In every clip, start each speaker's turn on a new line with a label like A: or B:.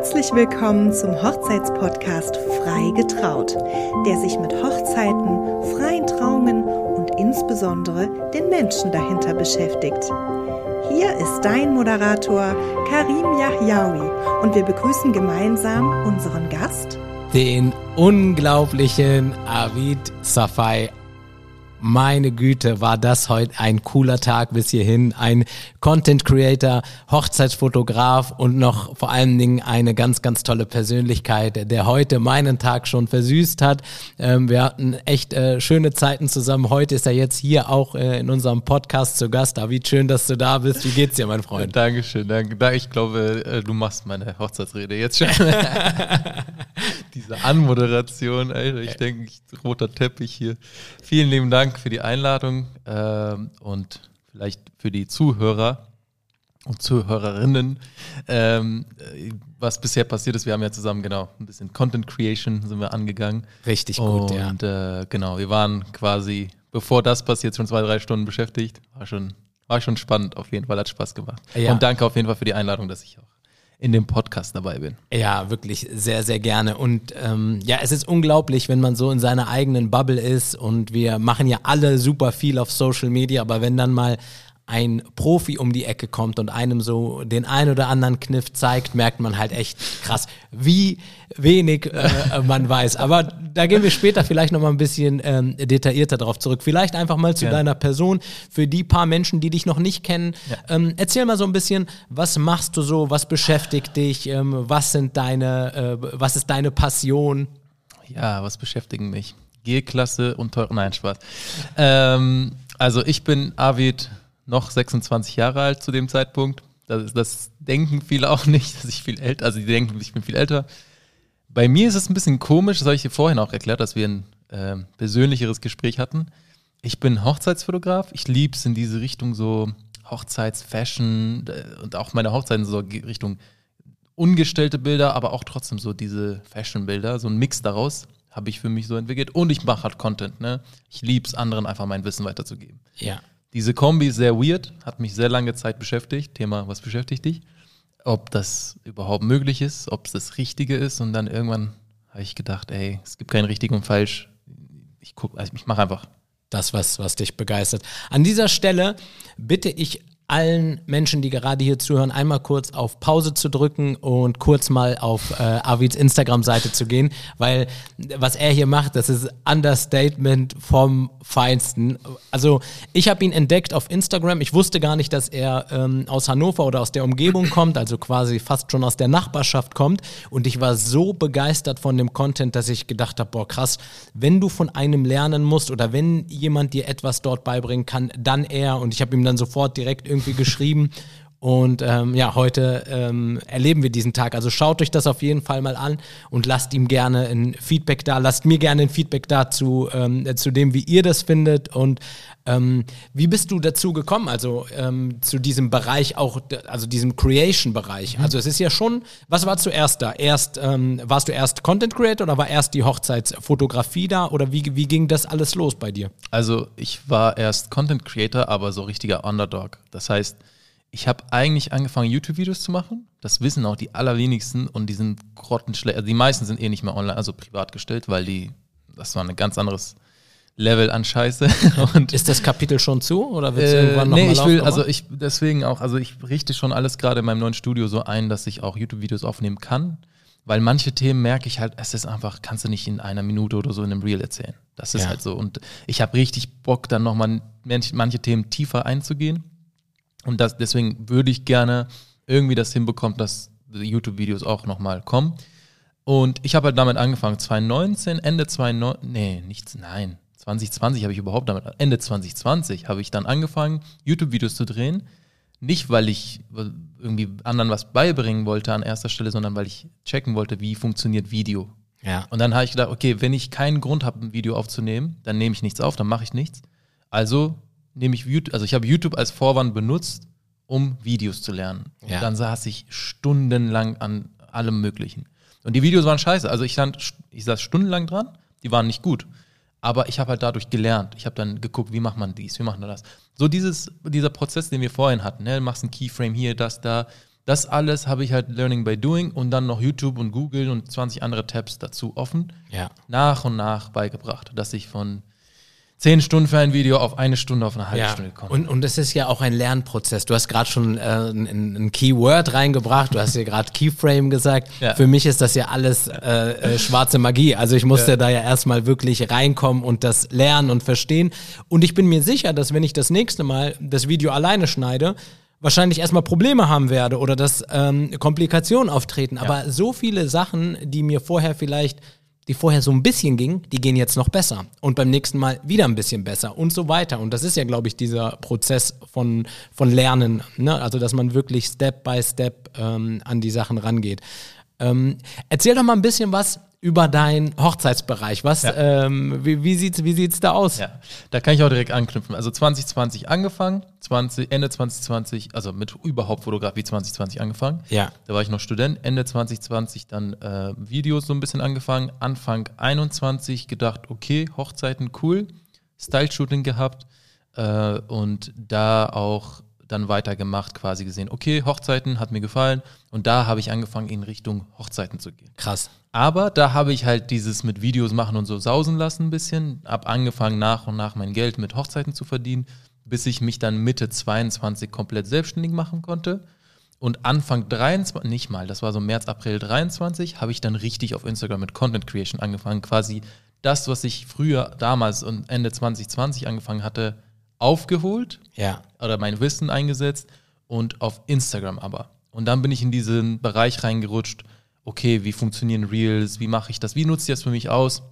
A: Herzlich willkommen zum Hochzeitspodcast Frei getraut, der sich mit Hochzeiten, freien Trauungen und insbesondere den Menschen dahinter beschäftigt. Hier ist dein Moderator Karim Yahyaoui und wir begrüßen gemeinsam unseren Gast,
B: den unglaublichen Avid Safai meine Güte, war das heute ein cooler Tag bis hierhin. Ein Content Creator, Hochzeitsfotograf und noch vor allen Dingen eine ganz, ganz tolle Persönlichkeit, der heute meinen Tag schon versüßt hat. Ähm, wir hatten echt äh, schöne Zeiten zusammen. Heute ist er jetzt hier auch äh, in unserem Podcast zu Gast. David, schön, dass du da bist. Wie geht's dir, mein Freund?
C: Dankeschön, danke. Ich glaube, äh, du machst meine Hochzeitsrede jetzt schon. Diese Anmoderation, Alter. Ich denke, roter Teppich hier. Vielen lieben Dank für die Einladung ähm, und vielleicht für die Zuhörer und Zuhörerinnen. Ähm, was bisher passiert ist, wir haben ja zusammen genau ein bisschen Content Creation sind wir angegangen.
B: Richtig gut,
C: und, ja. Und äh, genau, wir waren quasi, bevor das passiert, schon zwei, drei Stunden beschäftigt. War schon, war schon spannend auf jeden Fall, hat Spaß gemacht. Ja. Und danke auf jeden Fall für die Einladung, dass ich auch in dem Podcast dabei bin.
B: Ja, wirklich sehr, sehr gerne. Und ähm, ja, es ist unglaublich, wenn man so in seiner eigenen Bubble ist und wir machen ja alle super viel auf Social Media, aber wenn dann mal ein Profi um die Ecke kommt und einem so den ein oder anderen Kniff zeigt, merkt man halt echt krass, wie wenig äh, man weiß. Aber da gehen wir später vielleicht noch mal ein bisschen ähm, detaillierter darauf zurück. Vielleicht einfach mal zu ja. deiner Person. Für die paar Menschen, die dich noch nicht kennen, ja. ähm, erzähl mal so ein bisschen, was machst du so, was beschäftigt dich, ähm, was sind deine, äh, was ist deine Passion?
C: Ja, was beschäftigen mich? G-Klasse und teure, nein, Spaß. Ähm, also ich bin Avid noch 26 Jahre alt zu dem Zeitpunkt. Das, das denken viele auch nicht, dass ich viel älter, also die denken, ich bin viel älter. Bei mir ist es ein bisschen komisch, das habe ich dir vorhin auch erklärt, dass wir ein äh, persönlicheres Gespräch hatten. Ich bin Hochzeitsfotograf, ich liebe es in diese Richtung so Hochzeitsfashion und auch meine Hochzeiten so Richtung ungestellte Bilder, aber auch trotzdem so diese Fashion-Bilder, so ein Mix daraus habe ich für mich so entwickelt. Und ich mache halt Content, ne? Ich liebe es, anderen einfach mein Wissen weiterzugeben.
B: Ja.
C: Diese Kombi ist sehr weird, hat mich sehr lange Zeit beschäftigt. Thema, was beschäftigt dich? Ob das überhaupt möglich ist, ob es das Richtige ist. Und dann irgendwann habe ich gedacht, ey, es gibt kein richtig und falsch. Ich guck, also ich mache einfach
B: das, was, was dich begeistert. An dieser Stelle bitte ich allen Menschen, die gerade hier zuhören, einmal kurz auf Pause zu drücken und kurz mal auf äh, Avids Instagram-Seite zu gehen, weil was er hier macht, das ist Understatement vom Feinsten. Also ich habe ihn entdeckt auf Instagram. Ich wusste gar nicht, dass er ähm, aus Hannover oder aus der Umgebung kommt, also quasi fast schon aus der Nachbarschaft kommt. Und ich war so begeistert von dem Content, dass ich gedacht habe, boah krass, wenn du von einem lernen musst oder wenn jemand dir etwas dort beibringen kann, dann er. Und ich habe ihm dann sofort direkt irgendwie irgendwie geschrieben. Und ähm, ja, heute ähm, erleben wir diesen Tag. Also schaut euch das auf jeden Fall mal an und lasst ihm gerne ein Feedback da. Lasst mir gerne ein Feedback da zu, ähm, zu dem, wie ihr das findet. Und ähm, wie bist du dazu gekommen, also ähm, zu diesem Bereich auch, also diesem Creation-Bereich? Mhm. Also es ist ja schon, was war zuerst da? Erst, ähm, warst du erst Content Creator oder war erst die Hochzeitsfotografie da? Oder wie, wie ging das alles los bei dir?
C: Also ich war erst Content Creator, aber so richtiger Underdog. Das heißt, ich habe eigentlich angefangen, YouTube-Videos zu machen. Das wissen auch die allerwenigsten und die sind grottenschlecht. Also die meisten sind eh nicht mehr online, also privat gestellt, weil die, das war ein ganz anderes Level an Scheiße.
B: Und ist das Kapitel schon zu oder wird es
C: äh, irgendwann noch Nee, ich will, also ich deswegen auch, also ich richte schon alles gerade in meinem neuen Studio so ein, dass ich auch YouTube-Videos aufnehmen kann. Weil manche Themen merke ich halt, es ist einfach, kannst du nicht in einer Minute oder so in einem Reel erzählen. Das ist ja. halt so. Und ich habe richtig Bock, dann nochmal manche, manche Themen tiefer einzugehen. Und das, deswegen würde ich gerne irgendwie das hinbekommen, dass YouTube-Videos auch nochmal kommen. Und ich habe halt damit angefangen, 2019, Ende 2019, nee, nichts, nein, 2020 habe ich überhaupt damit, Ende 2020 habe ich dann angefangen, YouTube-Videos zu drehen. Nicht, weil ich irgendwie anderen was beibringen wollte an erster Stelle, sondern weil ich checken wollte, wie funktioniert Video.
B: Ja.
C: Und dann habe ich gedacht, okay, wenn ich keinen Grund habe, ein Video aufzunehmen, dann nehme ich nichts auf, dann mache ich nichts. Also nehme ich YouTube, also ich habe YouTube als Vorwand benutzt, um Videos zu lernen. Ja. Und dann saß ich stundenlang an allem Möglichen. Und die Videos waren scheiße. Also ich, stand, ich saß stundenlang dran, die waren nicht gut. Aber ich habe halt dadurch gelernt. Ich habe dann geguckt, wie macht man dies, wie macht man das. So dieses, dieser Prozess, den wir vorhin hatten, ne? du machst einen Keyframe hier, das, da, Das alles habe ich halt Learning by Doing und dann noch YouTube und Google und 20 andere Tabs dazu offen.
B: Ja.
C: Nach und nach beigebracht, dass ich von 10 Stunden für ein Video auf eine Stunde, auf eine halbe
B: Ja,
C: Stunde komme.
B: und, und es ist ja auch ein Lernprozess. Du hast gerade schon äh, ein, ein Keyword reingebracht, du hast ja gerade Keyframe gesagt.
C: Ja.
B: Für mich ist das ja alles äh, äh, schwarze Magie. Also ich musste da ja erstmal wirklich reinkommen und das lernen und verstehen. Und ich bin mir sicher, dass wenn ich das nächste Mal das Video alleine schneide, wahrscheinlich erstmal Probleme haben werde oder dass ähm, Komplikationen auftreten. Aber so viele Sachen, die mir vorher vielleicht die vorher so ein bisschen ging, die gehen jetzt noch besser. Und beim nächsten Mal wieder ein bisschen besser und so weiter. Und das ist ja, glaube ich, dieser Prozess von, von Lernen. Ne? Also, dass man wirklich Step by Step ähm, an die Sachen rangeht. Ähm, erzähl doch mal ein bisschen was über deinen Hochzeitsbereich. Was,
C: Ja.
B: ähm, wie, wie sieht's, wie sieht's da aus?
C: Ja, da kann ich auch direkt anknüpfen. Also 2020 angefangen, 20, Ende 2020, also mit überhaupt Fotografie 2020 angefangen.
B: Ja.
C: Da war ich noch Student. Ende 2020 dann äh, Videos so ein bisschen angefangen. Anfang 21 gedacht, okay, Hochzeiten cool. Style-Shooting gehabt äh, und da auch dann weitergemacht, quasi gesehen, okay, Hochzeiten hat mir gefallen und da habe ich angefangen in Richtung Hochzeiten zu gehen.
B: Krass.
C: Aber da habe ich halt dieses mit Videos machen und so sausen lassen ein bisschen. Hab angefangen nach und nach mein Geld mit Hochzeiten zu verdienen, bis ich mich dann Mitte 22 komplett selbstständig machen konnte. Und Anfang 23, nicht mal, das war so März, April 23, habe ich dann richtig auf Instagram mit Content Creation angefangen. Quasi das, was ich früher damals und Ende 2020 angefangen hatte, aufgeholt
B: Ja.
C: oder mein Wissen eingesetzt und auf Instagram aber. Und dann bin ich in diesen Bereich reingerutscht, okay, wie funktionieren Reels, wie mache ich das, wie nutze ich das für mich aus?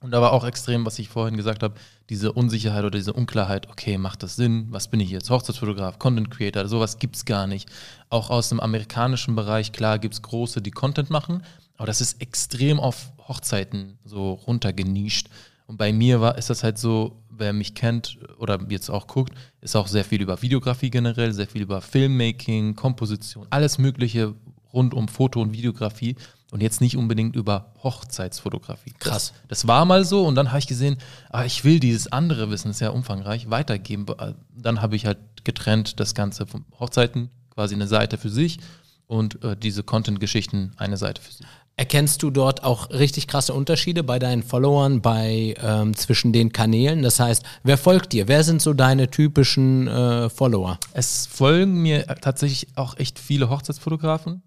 C: Und da war auch extrem, was ich vorhin gesagt habe, diese Unsicherheit oder diese Unklarheit, okay, macht das Sinn? Was bin ich jetzt? Hochzeitsfotograf, Content Creator, sowas gibt es gar nicht. Auch aus dem amerikanischen Bereich, klar, gibt es große, die Content machen, aber das ist extrem auf Hochzeiten so runtergenischt. Und bei mir war, ist das halt so, wer mich kennt oder jetzt auch guckt, ist auch sehr viel über Videografie generell, sehr viel über Filmmaking, Komposition, alles Mögliche rund um Foto- und Videografie und jetzt nicht unbedingt über Hochzeitsfotografie.
B: Krass.
C: Das, das war mal so und dann habe ich gesehen, ah, ich will dieses andere Wissen, sehr umfangreich, weitergeben. Dann habe ich halt getrennt das Ganze von Hochzeiten, quasi eine Seite für sich und äh, diese Content-Geschichten eine Seite für sich.
B: Erkennst du dort auch richtig krasse Unterschiede bei deinen Followern, bei ähm, zwischen den Kanälen? Das heißt, wer folgt dir? Wer sind so deine typischen äh, Follower?
C: Es folgen mir tatsächlich auch echt viele Hochzeitsfotografen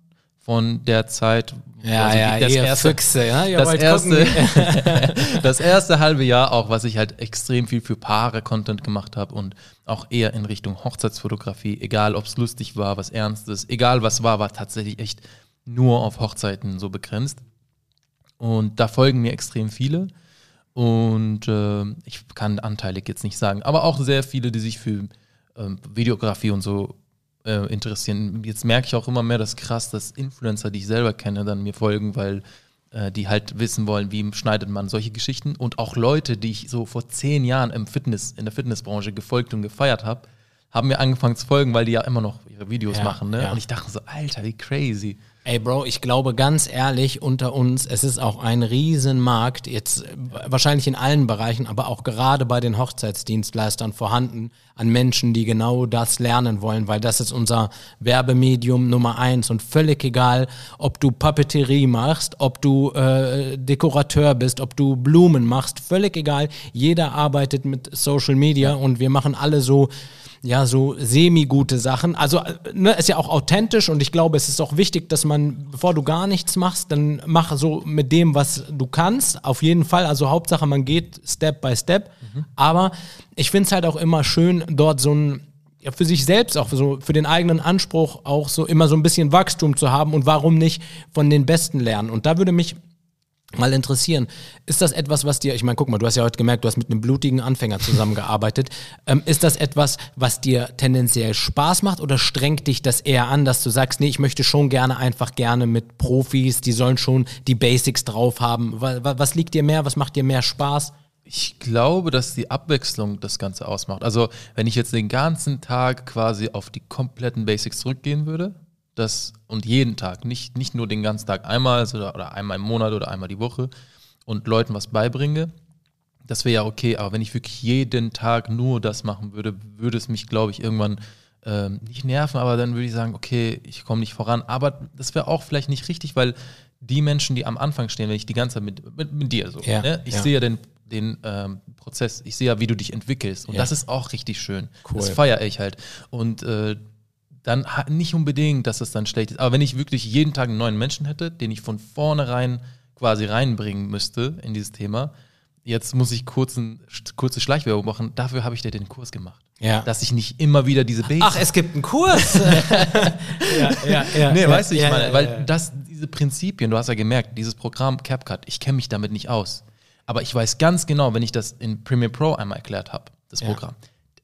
C: von der Zeit. also das
B: ihr
C: erste,
B: Füchse, ja?
C: Das erste, das erste halbe Jahr auch, was ich halt extrem viel für Paare Content gemacht habe und auch eher in Richtung Hochzeitsfotografie, egal ob es lustig war, was Ernstes, egal was war, war tatsächlich echt nur auf Hochzeiten so begrenzt. Und da folgen mir extrem viele. Und äh, ich kann anteilig jetzt nicht sagen, aber auch sehr viele, die sich für ähm, Videografie und so äh, interessieren. Jetzt merke ich auch immer mehr, das krass, dass Influencer, die ich selber kenne, dann mir folgen, weil äh, die halt wissen wollen, wie schneidet man solche Geschichten. Und auch Leute, die ich so vor zehn Jahren im Fitness, in der Fitnessbranche gefolgt und gefeiert habe, haben mir angefangen zu folgen, weil die ja immer noch ihre Videos
B: Ja,
C: machen. Ne?
B: ja.
C: Und ich dachte so, Alter, wie crazy.
B: Ey, Bro, ich glaube ganz ehrlich unter uns, es ist auch ein Riesenmarkt, jetzt äh, wahrscheinlich in allen Bereichen, aber auch gerade bei den Hochzeitsdienstleistern vorhanden, an Menschen, die genau das lernen wollen, weil das ist unser Werbemedium Nummer eins und völlig egal, ob du Papeterie machst, ob du äh, Dekorateur bist, ob du Blumen machst, völlig egal. Jeder arbeitet mit Social Media und wir machen alle so ja, so semi-gute Sachen. Also, äh, ne, ist ja auch authentisch und ich glaube, es ist auch wichtig, dass man, bevor du gar nichts machst, dann mach so mit dem, was du kannst. Auf jeden Fall. Also, Hauptsache, man geht Step by Step. Aber ich finde es halt auch immer schön, dort so ein, ja, für sich selbst auch so, für den eigenen Anspruch auch so immer so ein bisschen Wachstum zu haben und warum nicht von den Besten lernen. Und da würde mich mal interessieren, ist das etwas, was dir, ich meine, guck mal, du hast ja heute gemerkt, du hast mit einem blutigen Anfänger zusammengearbeitet. ähm, ist das etwas, was dir tendenziell Spaß macht oder strengt dich das eher an, dass du sagst, nee, ich möchte schon gerne einfach gerne mit Profis, die sollen schon die Basics drauf haben. Was, was liegt dir mehr, was macht dir mehr Spaß?
C: Ich glaube, dass die Abwechslung das Ganze ausmacht. Also, wenn ich jetzt den ganzen Tag quasi auf die kompletten Basics zurückgehen würde, das und jeden Tag, nicht, nicht nur den ganzen Tag einmal also, oder einmal im Monat oder einmal die Woche und Leuten was beibringe, das wäre ja okay, aber wenn ich wirklich jeden Tag nur das machen würde, würde es mich, glaube ich, irgendwann ähm, nicht nerven, aber dann würde ich sagen, okay, ich komme nicht voran. Aber das wäre auch vielleicht nicht richtig, weil die Menschen, die am Anfang stehen, wenn ich die ganze Zeit mit, mit, mit dir so,
B: Ja,
C: ne? ich
B: ja.
C: sehe ja den, den ähm, Prozess, ich sehe ja, wie du dich entwickelst. Und
B: Ja.
C: das ist auch richtig schön.
B: Cool.
C: Das feiere ich halt. Und äh, dann nicht unbedingt, dass es dann schlecht ist. Aber wenn ich wirklich jeden Tag einen neuen Menschen hätte, den ich von vornherein quasi reinbringen müsste in dieses Thema, jetzt muss ich kurzen, kurze Schleichwerbung machen, dafür habe ich dir den Kurs gemacht.
B: Ja.
C: Dass ich nicht immer wieder diese Basics
B: Ach, es gibt einen Kurs. ja, ja, ja.
C: Nee,
B: ja,
C: weißt du, ich
B: ja,
C: meine, weil das, diese Prinzipien, du hast ja gemerkt, dieses Programm CapCut, ich kenne mich damit nicht aus. Aber ich weiß ganz genau, wenn ich das in Premiere Pro einmal erklärt habe, das
B: Ja.
C: Programm.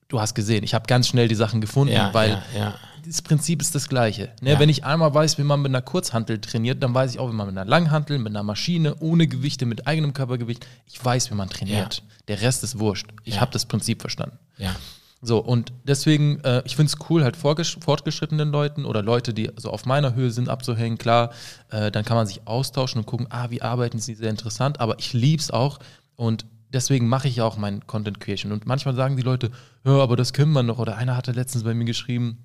C: Du hast gesehen, ich habe ganz schnell die Sachen gefunden,
B: Ja,
C: weil
B: ja, ja.
C: das Prinzip ist das gleiche. Ne?
B: Ja.
C: Wenn ich einmal weiß, wie man mit einer Kurzhantel trainiert, dann weiß ich auch, wie man mit einer Langhantel, mit einer Maschine, ohne Gewichte, mit eigenem Körpergewicht, ich weiß, wie man trainiert. Der Rest ist wurscht. Ich
B: Ja.
C: habe das Prinzip verstanden. So, und deswegen, äh, ich finde es cool, halt fortgeschrittenen Leuten oder Leute, die so auf meiner Höhe sind, abzuhängen, klar, äh, dann kann man sich austauschen und gucken, ah, wie arbeiten sie, sehr interessant, aber ich lieb's auch und deswegen mache ich auch mein Content Creation. Und manchmal sagen die Leute, ja, aber das können wir noch. Oder einer hatte letztens bei mir geschrieben,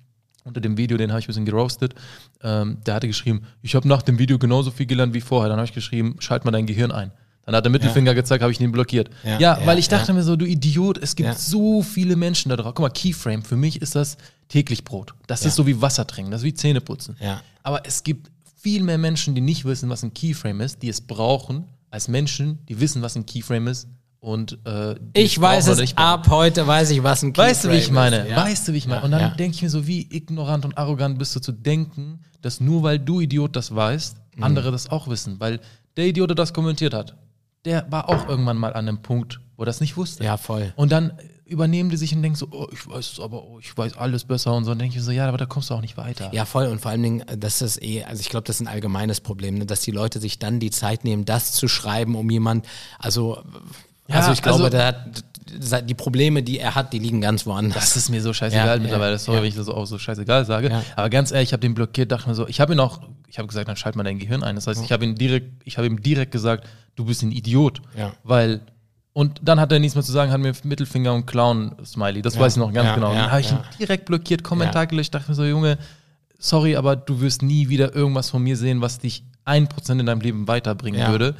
C: unter dem Video, den habe ich ein bisschen geroastet, ähm, der hatte geschrieben, ich habe nach dem Video genauso viel gelernt wie vorher. Dann habe ich geschrieben, schalt mal dein Gehirn ein. Dann hat er Mittelfinger gezeigt, habe ich ihn blockiert.
B: Ja,
C: Ja,
B: ja,
C: weil ich dachte
B: ja.
C: mir so, du Idiot, es gibt
B: Ja.
C: so viele Menschen da drauf. Guck mal, Keyframe, für mich ist das täglich Brot. Das
B: Ja.
C: ist so wie Wasser trinken, das ist wie Zähne putzen.
B: Ja.
C: Aber es gibt viel mehr Menschen, die nicht wissen, was ein Keyframe ist, die es brauchen, als Menschen, die wissen, was ein Keyframe ist. Und äh,
B: Ich weiß es, ab heute weiß ich, was ein
C: Weißt du, wie ich
B: Keyframe
C: meine?
B: ist. Ja.
C: Weißt du, wie ich meine?
B: Ja,
C: Und dann
B: ja.
C: denke ich mir so, wie ignorant und arrogant bist du zu denken, dass nur weil du Idiot das weißt,
B: Mhm.
C: andere das auch wissen. Weil der Idiot, der das kommentiert hat, der war auch irgendwann mal an einem Punkt, wo er das nicht wusste.
B: Ja, voll.
C: Und dann übernehmen die sich und denken so, oh, ich weiß es aber, oh, ich weiß alles besser und so. Und denke ich so, ja, aber da kommst du auch nicht weiter.
B: Ja, voll. Und vor allen Dingen, äh, das ist eh, also ich glaube, das ist ein allgemeines Problem, ne? dass die Leute sich dann die Zeit nehmen, das zu schreiben, um jemand, also,
C: Ja,
B: also ich glaube,
C: also-
B: der hat, die Probleme, die er hat, die liegen ganz woanders.
C: Das ist mir so scheißegal
B: Ja,
C: mittlerweile.
B: ja,
C: Sorry,
B: ja.
C: wenn ich das auch so scheißegal sage.
B: Ja.
C: Aber ganz ehrlich, ich habe den blockiert, dachte mir so, ich habe ihn auch, ich habe gesagt, dann schalt mal dein Gehirn ein. Das heißt, ich habe ihn direkt, ich habe ihm direkt gesagt, du bist ein Idiot.
B: Ja.
C: Weil, und dann hat er nichts mehr zu sagen, hat mir Mittelfinger und Clown-Smiley. Das
B: Ja.
C: weiß ich noch ganz
B: Ja,
C: genau.
B: ja,
C: dann habe ich
B: ja.
C: ihn direkt blockiert, Kommentar
B: Ja.
C: gelöscht, dachte mir so, Junge, sorry, aber du wirst nie wieder irgendwas von mir sehen, was dich ein Prozent in deinem Leben weiterbringen
B: Ja,
C: würde.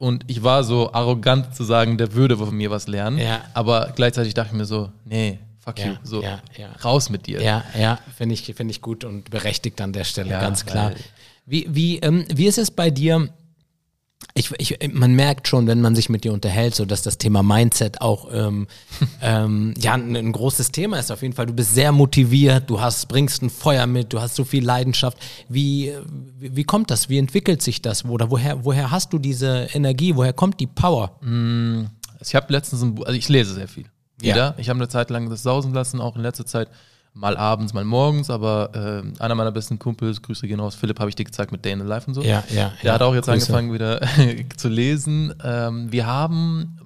C: Und ich war so arrogant zu sagen, der würde von mir was lernen.
B: Ja.
C: Aber gleichzeitig dachte ich mir so, nee, fuck
B: Ja,
C: you. So,
B: ja, ja.
C: raus mit dir.
B: Ja, ja, finde ich, finde ich gut und berechtigt an der Stelle, ganz klar. Wie, wie, ähm, wie ist es bei dir? Ich, ich, man merkt schon, wenn man sich mit dir unterhält, so dass das Thema Mindset auch ähm, ähm, ja ein, ein großes Thema ist. Auf jeden Fall, du bist sehr motiviert, du hast bringst ein Feuer mit, du hast so viel Leidenschaft. Wie, wie, wie kommt das? Wie entwickelt sich das? Oder woher, woher hast du diese Energie? Woher kommt die Power?
C: Ich habe letztens ein Buch, also ich lese sehr viel.
B: Ja.
C: Wieder. Ich habe eine Zeit lang das sausen lassen, auch in letzter Zeit. Mal abends, mal morgens, aber äh, einer meiner besten Kumpels, Grüße gehen raus, Philipp, habe ich dir gezeigt mit Day in the Life und so.
B: Ja, ja,
C: Der
B: ja.
C: hat auch jetzt
B: Grüße.
C: angefangen wieder zu lesen. Ähm, wir haben,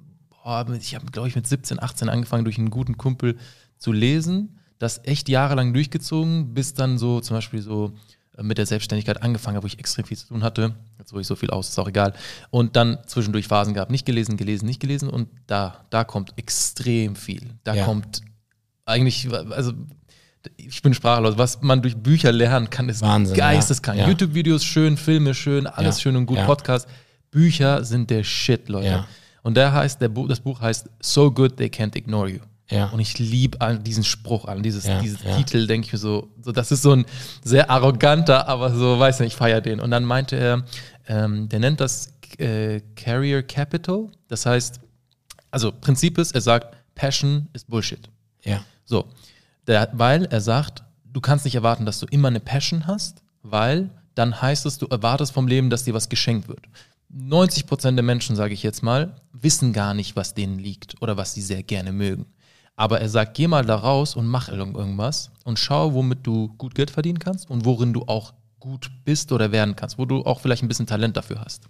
C: boah, ich habe, glaube ich, mit 17, 18 angefangen, durch einen guten Kumpel zu lesen. Das echt jahrelang durchgezogen, bis dann so zum Beispiel so äh, mit der Selbstständigkeit angefangen habe, wo ich extrem viel zu tun hatte. Jetzt hole ich so viel aus, ist auch egal. Und dann zwischendurch Phasen gehabt, nicht gelesen, gelesen, nicht gelesen. Und da, da kommt extrem viel. Da
B: Ja.
C: kommt eigentlich, also ich bin sprachlos. Was man durch Bücher lernen kann, ist
B: Wahnsinn,
C: geisteskrank.
B: Ja.
C: YouTube-Videos schön, Filme schön, alles
B: Ja.
C: schön und gut,
B: Ja.
C: Podcast. Bücher sind der Shit, Leute.
B: Ja.
C: Und der heißt, der Bu das Buch heißt So Good They Can't Ignore You.
B: Ja.
C: Und ich liebe diesen Spruch an, dieses,
B: Ja,
C: dieses
B: ja.
C: Titel, denke ich mir so, so, das ist so ein sehr arroganter, aber so, weiß nicht, ich feiere den. Und dann meinte er, ähm, der nennt das äh, Carrier Capital. Das heißt, also Prinzip ist, er sagt, Passion ist Bullshit.
B: Ja.
C: So, der, weil er sagt, du kannst nicht erwarten, dass du immer eine Passion hast, weil dann heißt es, du erwartest vom Leben, dass dir was geschenkt wird. 90 Prozent der Menschen, sage ich jetzt mal, wissen gar nicht, was denen liegt oder was sie sehr gerne mögen. Aber er sagt, geh mal da raus und mach irgend- irgendwas und schau, womit du gut Geld verdienen kannst und worin du auch gut bist oder werden kannst, wo du auch vielleicht ein bisschen Talent dafür hast.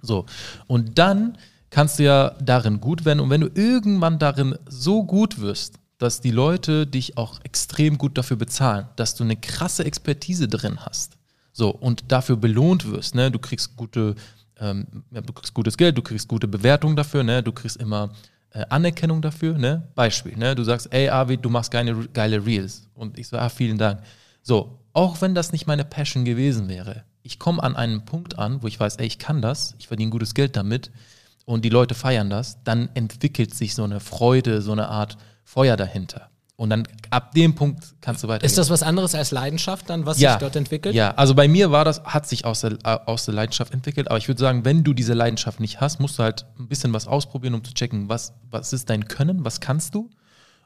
C: So, und dann kannst du ja darin gut werden. Und wenn du irgendwann darin so gut wirst, dass die Leute dich auch extrem gut dafür bezahlen, dass du eine krasse Expertise drin hast, so und dafür belohnt wirst, ne, du kriegst gute, ähm, ja, du kriegst gutes Geld, du kriegst gute Bewertungen dafür, ne, du kriegst immer äh, Anerkennung dafür, ne? Beispiel, ne? Du sagst, ey, Arvid, du machst geile, geile Reels. Und ich so, ah, vielen Dank. So, auch wenn das nicht meine Passion gewesen wäre, ich komme an einen Punkt an, wo ich weiß, ey, ich kann das, ich verdiene gutes Geld damit und die Leute feiern das, dann entwickelt sich so eine Freude, so eine Art Feuer dahinter. Und dann ab dem Punkt kannst du weiter.
B: Ist das was anderes als Leidenschaft dann, was ja, sich dort entwickelt?
C: Ja, also bei mir war das, hat sich aus der, aus der Leidenschaft entwickelt, aber ich würde sagen, wenn du diese Leidenschaft nicht hast, musst du halt ein bisschen was ausprobieren, um zu checken, was, was ist dein Können, was kannst du.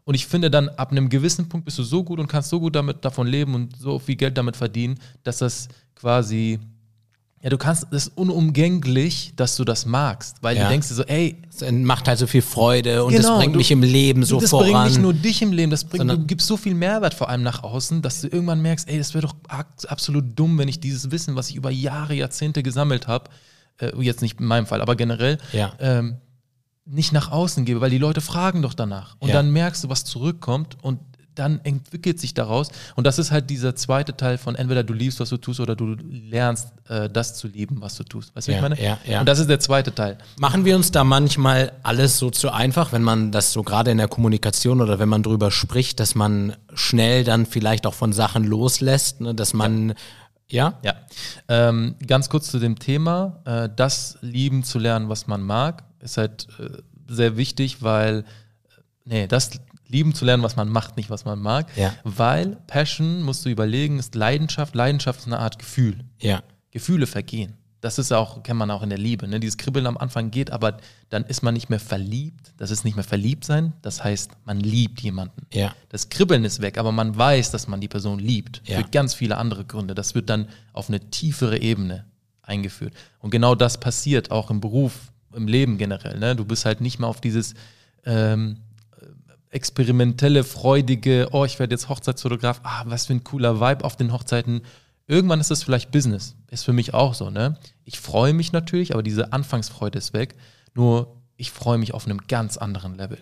C: Und ich finde dann, ab einem gewissen Punkt bist du so gut und kannst so gut damit davon leben und so viel Geld damit verdienen, dass das quasi ja, du kannst, es ist unumgänglich, dass du das magst, weil ja. du denkst dir so, ey.
B: Es macht halt so viel Freude und genau, das bringt du, mich im Leben so das voran.
C: Das bringt nicht nur dich im Leben, das bringt, du gibst so viel Mehrwert vor allem nach außen, dass du irgendwann merkst, ey, das wäre doch absolut dumm, wenn ich dieses Wissen, was ich über Jahre, Jahrzehnte gesammelt habe, äh, jetzt nicht in meinem Fall, aber generell,
B: ja.
C: ähm, nicht nach außen gebe, weil die Leute fragen doch danach. Und ja. dann merkst du, was zurückkommt und dann entwickelt sich daraus. Und das ist halt dieser zweite Teil von entweder du liebst, was du tust, oder du lernst, äh, das zu lieben, was du tust. Weißt du,
B: ja,
C: ich meine?
B: Ja, ja.
C: Und das ist der zweite Teil.
B: Machen wir uns da manchmal alles so zu einfach, wenn man das so gerade in der Kommunikation oder wenn man drüber spricht, dass man schnell dann vielleicht auch von Sachen loslässt, ne, dass man ja?
C: Ja. Ähm, ganz kurz zu dem Thema. Äh, das lieben zu lernen, was man mag, ist halt äh, sehr wichtig, weil, äh, nee, das lieben zu lernen, was man macht, nicht was man mag.
B: Ja.
C: Weil Passion, musst du überlegen, ist Leidenschaft. Leidenschaft ist eine Art Gefühl.
B: Ja.
C: Gefühle vergehen. Das ist auch, kennt man auch in der Liebe. Ne? Dieses Kribbeln am Anfang geht, aber dann ist man nicht mehr verliebt. Das ist nicht mehr verliebt sein. Das heißt, man liebt jemanden.
B: Ja.
C: Das Kribbeln ist weg, aber man weiß, dass man die Person liebt.
B: Ja.
C: Für ganz viele andere Gründe. Das wird dann auf eine tiefere Ebene eingeführt. Und genau das passiert auch im Beruf, im Leben generell. Ne? Du bist halt nicht mehr auf dieses ähm, experimentelle, freudige, oh, ich werde jetzt Hochzeitsfotograf, ah, was für ein cooler Vibe auf den Hochzeiten. Irgendwann ist das vielleicht Business. Ist für mich auch so, ne? Ich freue mich natürlich, aber diese Anfangsfreude ist weg. Nur ich freue mich auf einem ganz anderen Level.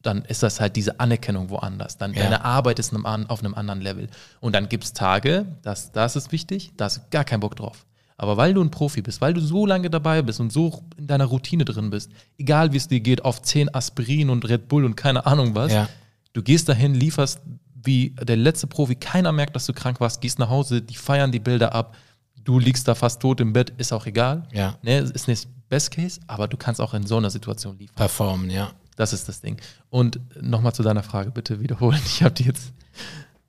C: Dann ist das halt diese Anerkennung woanders. Dann ja. deine Arbeit ist auf einem anderen Level. Und dann gibt es Tage, das, das ist wichtig, da hast du gar keinen Bock drauf. Aber weil du ein Profi bist, weil du so lange dabei bist und so in deiner Routine drin bist, egal wie es dir geht, auf 10 Aspirin und Red Bull und keine Ahnung was,
B: ja.
C: du gehst dahin, lieferst wie der letzte Profi, keiner merkt, dass du krank warst, gehst nach Hause, die feiern die Bilder ab, du liegst da fast tot im Bett, ist auch egal.
B: Ja.
C: Ne, ist nicht Best Case, aber du kannst auch in so einer Situation liefern.
B: Performen, ja.
C: Das ist das Ding. Und nochmal zu deiner Frage, bitte wiederholen. Ich habe die jetzt.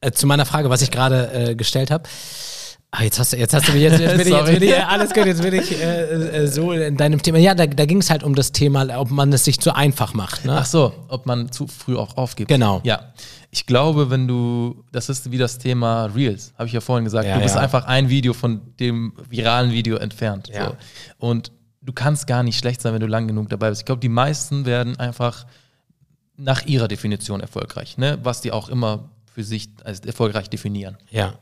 B: Äh, zu meiner Frage, was ich gerade äh, gestellt habe. Ah, jetzt hast du, jetzt hast du mich, jetzt, jetzt, bin, ich, jetzt bin ich, alles gut, jetzt bin ich äh, äh, so in deinem Thema. Ja, da, da ging es halt um das Thema, ob man es sich zu einfach macht. Ne?
C: Ach so, ob man zu früh auch aufgibt.
B: Genau.
C: Ja. Ich glaube, wenn du, das ist wie das Thema Reels, habe ich ja vorhin gesagt,
B: ja,
C: du bist
B: ja.
C: einfach ein Video von dem viralen Video entfernt.
B: Ja.
C: So. Und du kannst gar nicht schlecht sein, wenn du lang genug dabei bist. Ich glaube, die meisten werden einfach nach ihrer Definition erfolgreich, ne? was die auch immer für sich als erfolgreich definieren.
B: Ja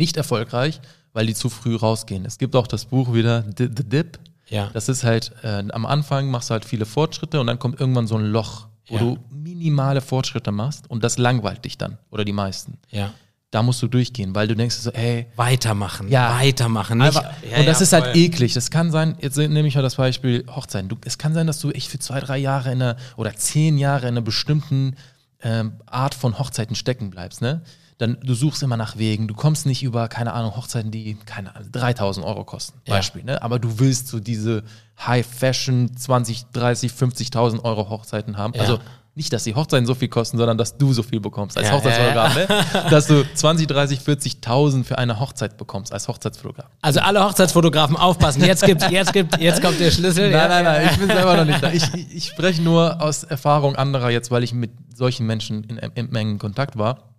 C: nicht erfolgreich, weil die zu früh rausgehen. Es gibt auch das Buch wieder, The, Dip.
B: Ja.
C: Das ist halt, äh, am Anfang machst du halt viele Fortschritte und dann kommt irgendwann so ein Loch, wo
B: Ja.
C: du minimale Fortschritte machst und das langweilt dich dann, oder die meisten.
B: Ja.
C: Da musst du durchgehen, weil du denkst so, ey,
B: Weitermachen.
C: Ja.
B: Weitermachen. Nicht,
C: Einfach, und das ist halt eklig. Das kann sein, jetzt nehme ich mal das Beispiel Hochzeiten. Du, es kann sein, dass du echt für zwei, drei Jahre in einer, oder zehn Jahre in einer bestimmten ähm, Art von Hochzeiten stecken bleibst, ne? Dann du suchst immer nach Wegen. Du kommst nicht über, keine Ahnung, Hochzeiten, die keine Ahnung, 3000 Euro kosten.
B: Ja.
C: Beispiel, ne? Aber du willst so diese High Fashion 20, 30, 50.000 Euro Hochzeiten haben.
B: Ja.
C: Also nicht, dass die Hochzeiten so viel kosten, sondern dass du so viel bekommst als
B: Ja,
C: Hochzeitsfotograf. Ne? Dass du 20, 30, 40.000 für eine Hochzeit bekommst als Hochzeitsfotograf.
B: Also alle Hochzeitsfotografen aufpassen. Jetzt gibt, jetzt gibt, jetzt kommt der Schlüssel.
C: Nein, nein, nein, ich bin selber noch nicht da. Ich, ich, ich spreche nur aus Erfahrung anderer jetzt, weil ich mit solchen Menschen in, in engen Kontakt war.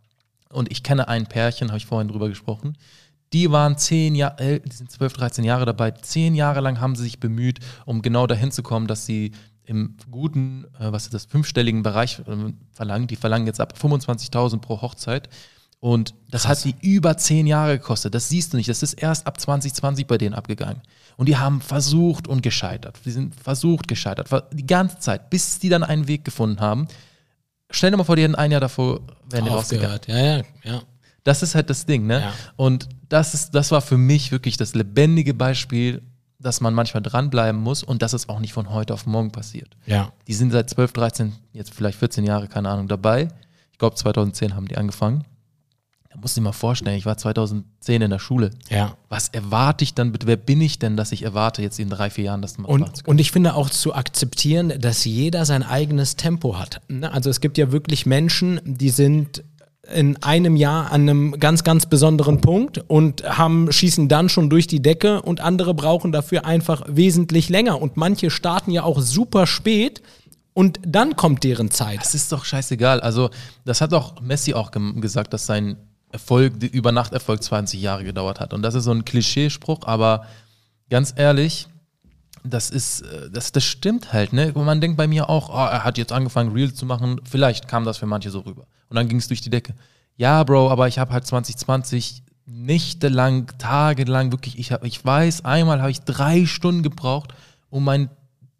C: Und ich kenne ein Pärchen, habe ich vorhin drüber gesprochen. Die waren zehn Jahre, die sind 12, 13 Jahre dabei. Zehn Jahre lang haben sie sich bemüht, um genau dahin zu kommen, dass sie im guten, äh, was ist das, fünfstelligen Bereich äh, verlangen. Die verlangen jetzt ab 25.000 pro Hochzeit. Und das
B: Krass.
C: hat sie über zehn Jahre gekostet. Das siehst du nicht. Das ist erst ab 2020 bei denen abgegangen. Und die haben versucht und gescheitert. Die sind versucht, gescheitert. Die ganze Zeit, bis die dann einen Weg gefunden haben. Stell dir mal vor, die hätten ein Jahr davor, wären die rausgegangen.
B: Aufgehört. Ja, ja, ja.
C: Das ist halt das Ding, ne?
B: Ja.
C: Und das ist, das war für mich wirklich das lebendige Beispiel. dass man manchmal dranbleiben muss und dass es auch nicht von heute auf morgen passiert.
B: Ja.
C: Die sind seit 12, 13, jetzt vielleicht 14 Jahre, keine Ahnung, dabei. Ich glaube, 2010 haben die angefangen. Da du dir mal vorstellen, ich war 2010 in der Schule.
B: Ja.
C: Was erwarte ich dann? Wer bin ich denn, dass ich erwarte jetzt in drei, vier Jahren, dass mal
B: Und, und ich finde auch zu akzeptieren, dass jeder sein eigenes Tempo hat. Ne? Also es gibt ja wirklich Menschen, die sind in einem Jahr an einem ganz, ganz besonderen Punkt und haben, schießen dann schon durch die Decke und andere brauchen dafür einfach wesentlich länger. Und manche starten ja auch super spät und dann kommt deren Zeit.
C: Das ist doch scheißegal. Also, das hat auch Messi auch gesagt, dass sein Erfolg, der Übernachterfolg 20 Jahre gedauert hat. Und das ist so ein Klischeespruch, aber ganz ehrlich, das ist, äh, das, das stimmt halt, ne? Man denkt bei mir auch, oh, er hat jetzt angefangen, Reels zu machen. Vielleicht kam das für manche so rüber. Und dann ging es durch die Decke. Ja, Bro, aber ich habe halt 2020 nächtelang, tagelang, wirklich, ich, hab, ich weiß, einmal habe ich drei Stunden gebraucht, um mein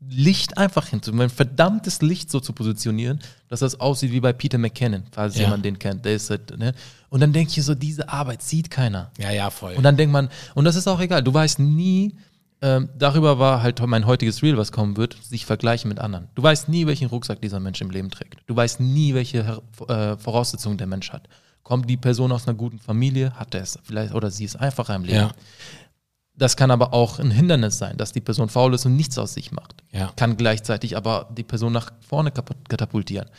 C: Licht einfach hinzu, mein verdammtes Licht so zu positionieren, dass das aussieht wie bei Peter McKinnon, falls
B: Ja.
C: jemand den kennt. Der ist halt, ne? Und dann denke ich so, diese Arbeit sieht keiner.
B: Ja, ja, voll.
C: Und dann denkt man, und das ist auch egal, du weißt nie, ähm, darüber war halt mein heutiges Reel, was kommen wird, sich vergleichen mit anderen. Du weißt nie, welchen Rucksack dieser Mensch im Leben trägt. Du weißt nie, welche äh, Voraussetzungen der Mensch hat. Kommt die Person aus einer guten Familie, hat er es vielleicht, oder sie ist einfacher im Leben.
B: Ja.
C: Das kann aber auch ein Hindernis sein, dass die Person faul ist und nichts aus sich macht.
B: Ja.
C: Kann gleichzeitig aber die Person nach vorne katapultieren.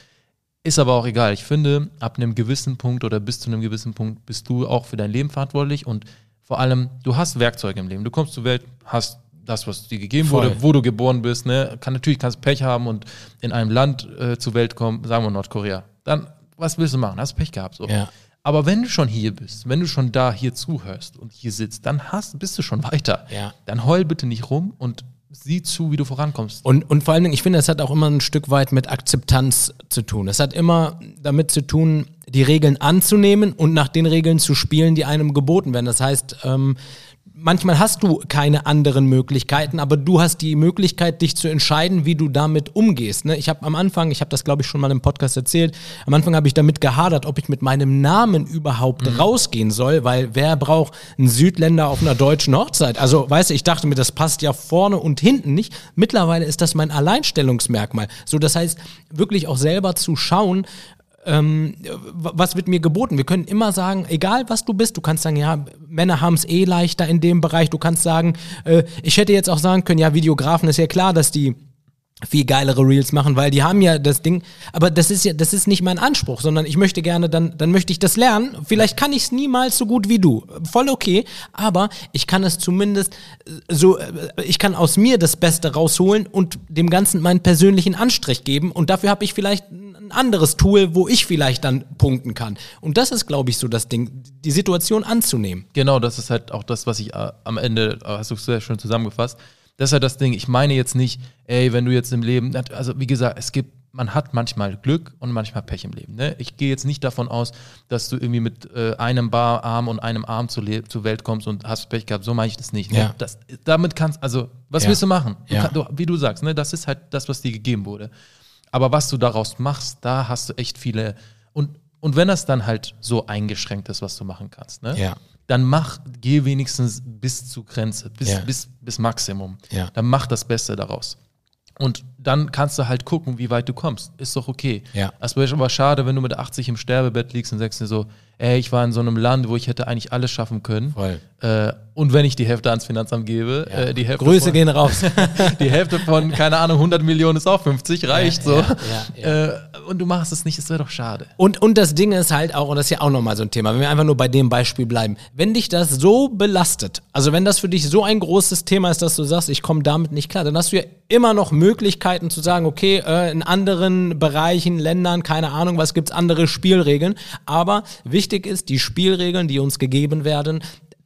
C: Ist aber auch egal. Ich finde, ab einem gewissen Punkt oder bis zu einem gewissen Punkt bist du auch für dein Leben verantwortlich und vor allem, du hast Werkzeuge im Leben. Du kommst zur Welt, hast das, was dir gegeben
B: Voll.
C: wurde, wo du geboren bist. Ne? Kann, natürlich kannst du Pech haben und in einem Land äh, zur Welt kommen, sagen wir Nordkorea. Dann, was willst du machen? Hast Pech gehabt. So.
B: Ja.
C: Aber wenn du schon hier bist, wenn du schon da hier zuhörst und hier sitzt, dann hast, bist du schon weiter.
B: Ja.
C: Dann heul bitte nicht rum und sieh zu, wie du vorankommst.
B: Und, und vor allen Dingen, ich finde, es hat auch immer ein Stück weit mit Akzeptanz zu tun. Es hat immer damit zu tun, die Regeln anzunehmen und nach den Regeln zu spielen, die einem geboten werden. Das heißt, ähm, manchmal hast du keine anderen Möglichkeiten, aber du hast die Möglichkeit, dich zu entscheiden, wie du damit umgehst. Ne? Ich habe am Anfang, ich habe das glaube ich schon mal im Podcast erzählt, am Anfang habe ich damit gehadert, ob ich mit meinem Namen überhaupt rausgehen soll, weil wer braucht einen Südländer auf einer deutschen Hochzeit? Also, weißt du, ich dachte mir, das passt ja vorne und hinten nicht. Mittlerweile ist das mein Alleinstellungsmerkmal. So, das heißt, wirklich auch selber zu schauen, ähm, was wird mir geboten? Wir können immer sagen, egal was du bist, du kannst sagen, ja, Männer haben es eh leichter in dem Bereich. Du kannst sagen, äh, ich hätte jetzt auch sagen können, ja, Videografen ist ja klar, dass die viel geilere Reels machen, weil die haben ja das Ding, aber das ist ja, das ist nicht mein Anspruch, sondern ich möchte gerne, dann, dann möchte ich das lernen. Vielleicht kann ich es niemals so gut wie du. Voll okay, aber ich kann es zumindest äh, so, äh, ich kann aus mir das Beste rausholen und dem Ganzen meinen persönlichen Anstrich geben und dafür habe ich vielleicht ein anderes Tool, wo ich vielleicht dann punkten kann. Und das ist, glaube ich, so das Ding, die Situation anzunehmen.
C: Genau, das ist halt auch das, was ich äh, am Ende, hast du sehr schön zusammengefasst. Das ist halt das Ding. Ich meine jetzt nicht, ey, wenn du jetzt im Leben, also wie gesagt, es gibt, man hat manchmal Glück und manchmal Pech im Leben. Ne? Ich gehe jetzt nicht davon aus, dass du irgendwie mit äh, einem Bar Arm und einem Arm zur, Le zur Welt kommst und hast Pech gehabt. So meine ich das nicht. Ne?
B: Ja.
C: Das, damit kannst, also, was
B: Ja.
C: willst du machen? Du
B: Ja.
C: kann, du, wie du sagst, ne? das ist halt das, was dir gegeben wurde. Aber was du daraus machst, da hast du echt viele. Und, und wenn das dann halt so eingeschränkt ist, was du machen kannst, ne?
B: Ja.
C: Dann mach, geh wenigstens bis zur Grenze, bis,
B: Ja.
C: bis, bis Maximum.
B: Ja.
C: Dann mach das Beste daraus. Und dann kannst du halt gucken, wie weit du kommst. Ist doch okay.
B: Ja.
C: Es wäre aber schade, wenn du mit 80 im Sterbebett liegst und sagst dir so, ey, ich war in so einem Land, wo ich hätte eigentlich alles schaffen können.
B: Voll.
C: Äh, und wenn ich die Hälfte ans Finanzamt gebe,
B: Ja.
C: äh, die Hälfte
B: Grüße
C: von,
B: gehen raus.
C: die Hälfte von, keine Ahnung, 100 Millionen ist auch 50, reicht so.
B: ja, ja,
C: Äh, und du machst es nicht, es wäre doch schade.
B: Und, und das Ding ist halt auch, und das ist ja auch nochmal so ein Thema, wenn wir einfach nur bei dem Beispiel bleiben, wenn dich das so belastet, also wenn das für dich so ein großes Thema ist, dass du sagst, ich komme damit nicht klar, dann hast du ja immer noch Möglichkeiten zu sagen, okay, äh, in anderen Bereichen, Ländern, keine Ahnung, was gibt's andere Spielregeln. Aber wichtig ist, die Spielregeln, die uns gegeben werden,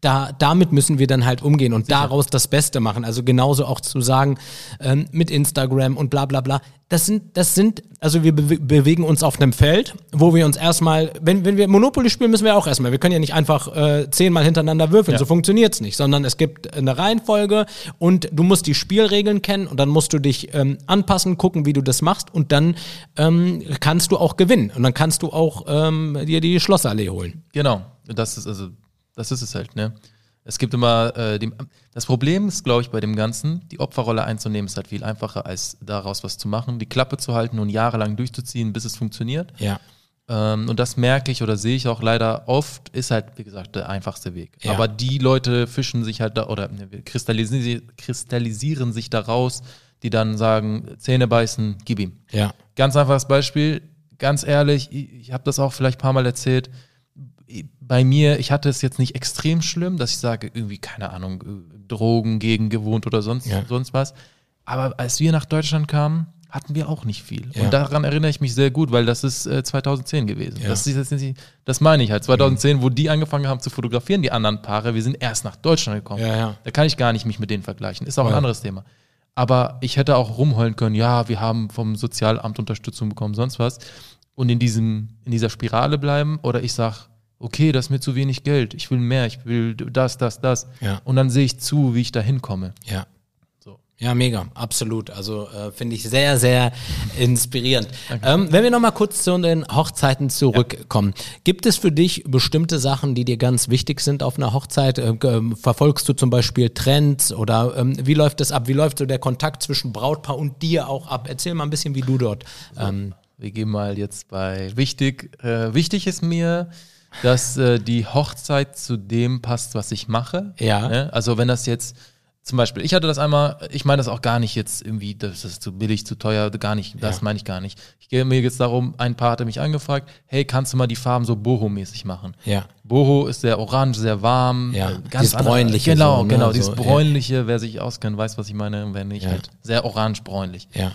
B: da, damit müssen wir dann halt umgehen und daraus das Beste machen. Also genauso auch zu sagen, ähm, mit Instagram und bla bla bla. Das sind, das sind, also wir bewe bewegen uns auf einem Feld, wo wir uns erstmal, wenn, wenn wir Monopoly spielen, müssen wir auch erstmal, wir können ja nicht einfach äh, zehnmal hintereinander würfeln,
C: Ja.
B: so funktioniert's nicht, sondern es gibt eine Reihenfolge und du musst die Spielregeln kennen und dann musst du dich ähm, anpassen, gucken, wie du das machst und dann ähm, kannst du auch gewinnen und dann kannst du auch ähm, dir die Schlossallee holen.
C: Genau, das ist also, das ist es halt, ne? Es gibt immer, äh, die, das Problem ist, glaube ich, bei dem Ganzen, die Opferrolle einzunehmen, ist halt viel einfacher, als daraus was zu machen, die Klappe zu halten und jahrelang durchzuziehen, bis es funktioniert.
B: Ja.
C: Ähm, und das merke ich oder sehe ich auch leider oft, ist halt, wie gesagt, der einfachste Weg.
B: Ja.
C: Aber die Leute fischen sich halt da oder ne, kristallisieren, kristallisieren sich daraus, die dann sagen, Zähne beißen, gib ihm.
B: Ja.
C: Ganz einfaches Beispiel, ganz ehrlich, ich, ich habe das auch vielleicht ein paar Mal erzählt. Bei mir, ich hatte es jetzt nicht extrem schlimm, dass ich sage, irgendwie, keine Ahnung, äh, Drogen gegen gewohnt oder sonst,
B: Ja.
C: sonst was. Aber als wir nach Deutschland kamen, hatten wir auch nicht viel.
B: Ja.
C: Und daran erinnere ich mich sehr gut, weil das ist äh, 2010 gewesen.
B: Ja.
C: Das, ist das meine ich halt. 2010, wo die angefangen haben zu fotografieren, die anderen Paare, wir sind erst nach Deutschland gekommen.
B: Ja.
C: Da kann ich gar nicht mich mit denen vergleichen. Ist auch ein anderes Thema. Aber ich hätte auch rumheulen können, ja, wir haben vom Sozialamt Unterstützung bekommen, sonst was. Und in, diesem, in dieser Spirale bleiben. Oder ich sage, okay, das ist mir zu wenig Geld. Ich will mehr, ich will das, das, das.
B: Ja.
C: Und dann sehe ich zu, wie ich da hinkomme.
B: Ja.
C: So.
B: Ja, mega, absolut. Also äh, finde ich sehr, sehr inspirierend. Ähm, wenn wir nochmal kurz zu den Hochzeiten zurückkommen. Gibt es für dich bestimmte Sachen, die dir ganz wichtig sind auf einer Hochzeit? Äh, verfolgst du zum Beispiel Trends oder ähm, wie läuft das ab? Wie läuft so der Kontakt zwischen Brautpaar und dir auch ab? Erzähl mal ein bisschen, wie du dort. Ähm,
C: Wir gehen mal jetzt bei wichtig. Äh, wichtig ist mir, dass äh, die Hochzeit zu dem passt, was ich mache.
B: Ja.
C: Ne? Also wenn das jetzt zum Beispiel, ich hatte das einmal, ich meine das auch gar nicht jetzt irgendwie, das ist zu billig, zu teuer, gar nicht, das
B: Ja.
C: meine ich gar nicht. Ich gehe mir jetzt darum, ein Paar hatte mich angefragt, hey, kannst du mal die Farben so Boho-mäßig machen?
B: ja.
C: Boho ist sehr orange, sehr warm.
B: Ja,
C: äh,
B: dieses
C: andere-
B: bräunliche
C: Genau,
B: so, ne?
C: genau,
B: So,
C: dieses
B: ja.
C: bräunliche, wer sich auskennt, weiß, was ich meine, wenn nicht,
B: Ja.
C: halt sehr orange-bräunlich.
B: Ja.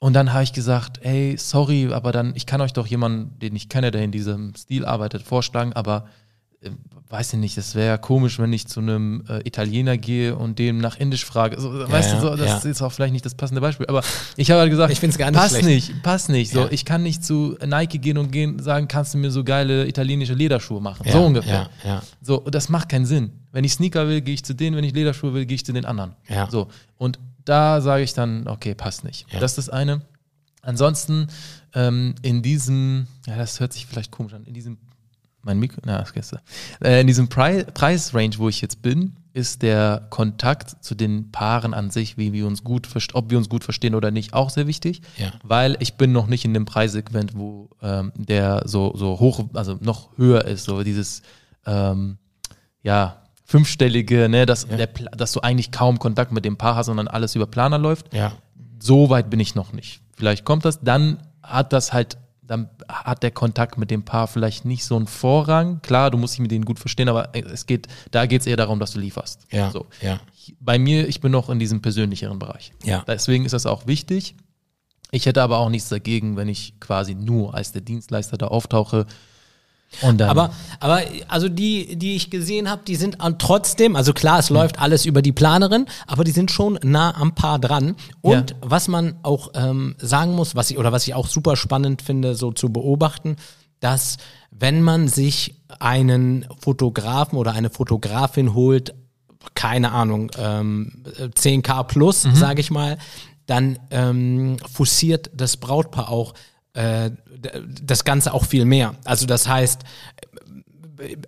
C: Und dann habe ich gesagt, ey, sorry, aber dann, ich kann euch doch jemanden, den ich kenne, der in diesem Stil arbeitet, vorschlagen, aber äh, weiß ich nicht, das wäre ja komisch, wenn ich zu einem äh, Italiener gehe und dem nach Indisch frage. So, weißt
B: ja,
C: du, so, das
B: ja.
C: ist auch vielleicht nicht das passende Beispiel. Aber ich habe halt gesagt,
B: Ich find's gar nicht
C: passt
B: schlecht.
C: nicht, passt nicht. So, ich kann nicht zu Nike gehen und gehen, sagen, kannst du mir so geile italienische Lederschuhe machen. So ungefähr.
B: Ja, ja.
C: So, das macht keinen Sinn. Wenn ich Sneaker will, gehe ich zu denen, wenn ich Lederschuhe will, gehe ich zu den anderen.
B: Ja.
C: So. Und da sage ich dann, okay, passt nicht.
B: Ja.
C: Das ist das eine. Ansonsten ähm, in diesem, ja, das hört sich vielleicht komisch an, in diesem, mein Mikro, na, das. Äh, in diesem Pri Preisrange, wo ich jetzt bin, ist der Kontakt zu den Paaren an sich, wie wir uns gut ob wir uns gut verstehen oder nicht, auch sehr wichtig.
B: Ja.
C: Weil ich bin noch nicht in dem Preissegment, wo ähm, der so, so hoch, also noch höher ist, so dieses, ähm, ja, fünfstellige, ne, dass, der, Pla- dass du eigentlich kaum Kontakt mit dem Paar hast, sondern alles über Planer läuft.
B: Ja.
C: So weit bin ich noch nicht. Vielleicht kommt das, dann hat das halt, dann hat der Kontakt mit dem Paar vielleicht nicht so einen Vorrang. Klar, du musst dich mit denen gut verstehen, aber es geht, da geht es eher darum, dass du lieferst.
B: Ja.
C: So.
B: Ja.
C: Bei mir, ich bin noch in diesem persönlicheren Bereich.
B: Ja.
C: Deswegen ist das auch wichtig. Ich hätte aber auch nichts dagegen, wenn ich quasi nur als der Dienstleister da auftauche.
B: Aber, aber also die, die ich gesehen habe, die sind trotzdem, also klar, es läuft alles über die Planerin, aber die sind schon nah am Paar dran. Und
C: Ja.
B: was man auch ähm, sagen muss, was ich oder was ich auch super spannend finde, so zu beobachten, dass wenn man sich einen Fotografen oder eine Fotografin holt, keine Ahnung, ähm, 10k plus,
C: Mhm.
B: sage ich mal, dann ähm, forciert das Brautpaar auch äh, das Ganze auch viel mehr. Also das heißt,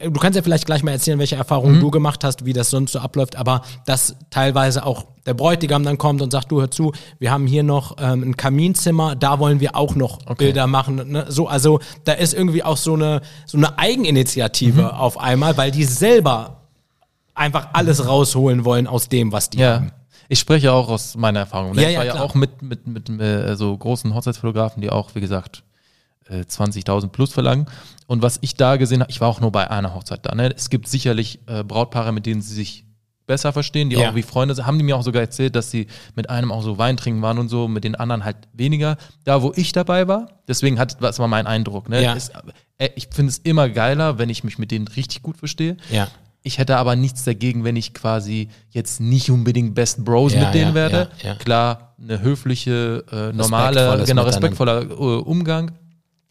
B: du kannst ja vielleicht gleich mal erzählen, welche Erfahrungen
C: Mhm.
B: du gemacht hast, wie das sonst so abläuft, aber dass teilweise auch der Bräutigam dann kommt und sagt, du hör zu, wir haben hier noch ähm, ein Kaminzimmer, da wollen wir auch noch Bilder machen. Ne? So, also da ist irgendwie auch so eine, so eine Eigeninitiative
C: Mhm.
B: auf einmal, weil die selber einfach alles rausholen wollen aus dem, was die
C: Ja.
B: haben.
C: Ich spreche auch aus meiner Erfahrung. Ne?
B: Ja,
C: ich
B: ja,
C: war ja
B: klar.
C: auch mit, mit, mit äh, so großen Hochzeitsfotografen, die auch, wie gesagt, äh, 20.000 plus verlangen. Und was ich da gesehen habe, ich war auch nur bei einer Hochzeit da. Ne? Es gibt sicherlich äh, Brautpaare, mit denen sie sich besser verstehen, die
B: Ja.
C: auch wie Freunde sind. Haben die mir auch sogar erzählt, dass sie mit einem auch so Wein trinken waren und so, mit den anderen halt weniger. Da, wo ich dabei war, deswegen hat, das war mein Eindruck. Ne?
B: Ja.
C: Es, äh, ich finde es immer geiler, wenn ich mich mit denen richtig gut verstehe.
B: Ja.
C: Ich hätte aber nichts dagegen, wenn ich quasi jetzt nicht unbedingt Best Bros
B: Ja,
C: mit denen
B: ja,
C: werde.
B: ja.
C: Klar, eine höfliche, äh, normale, genau, respektvoller äh, Umgang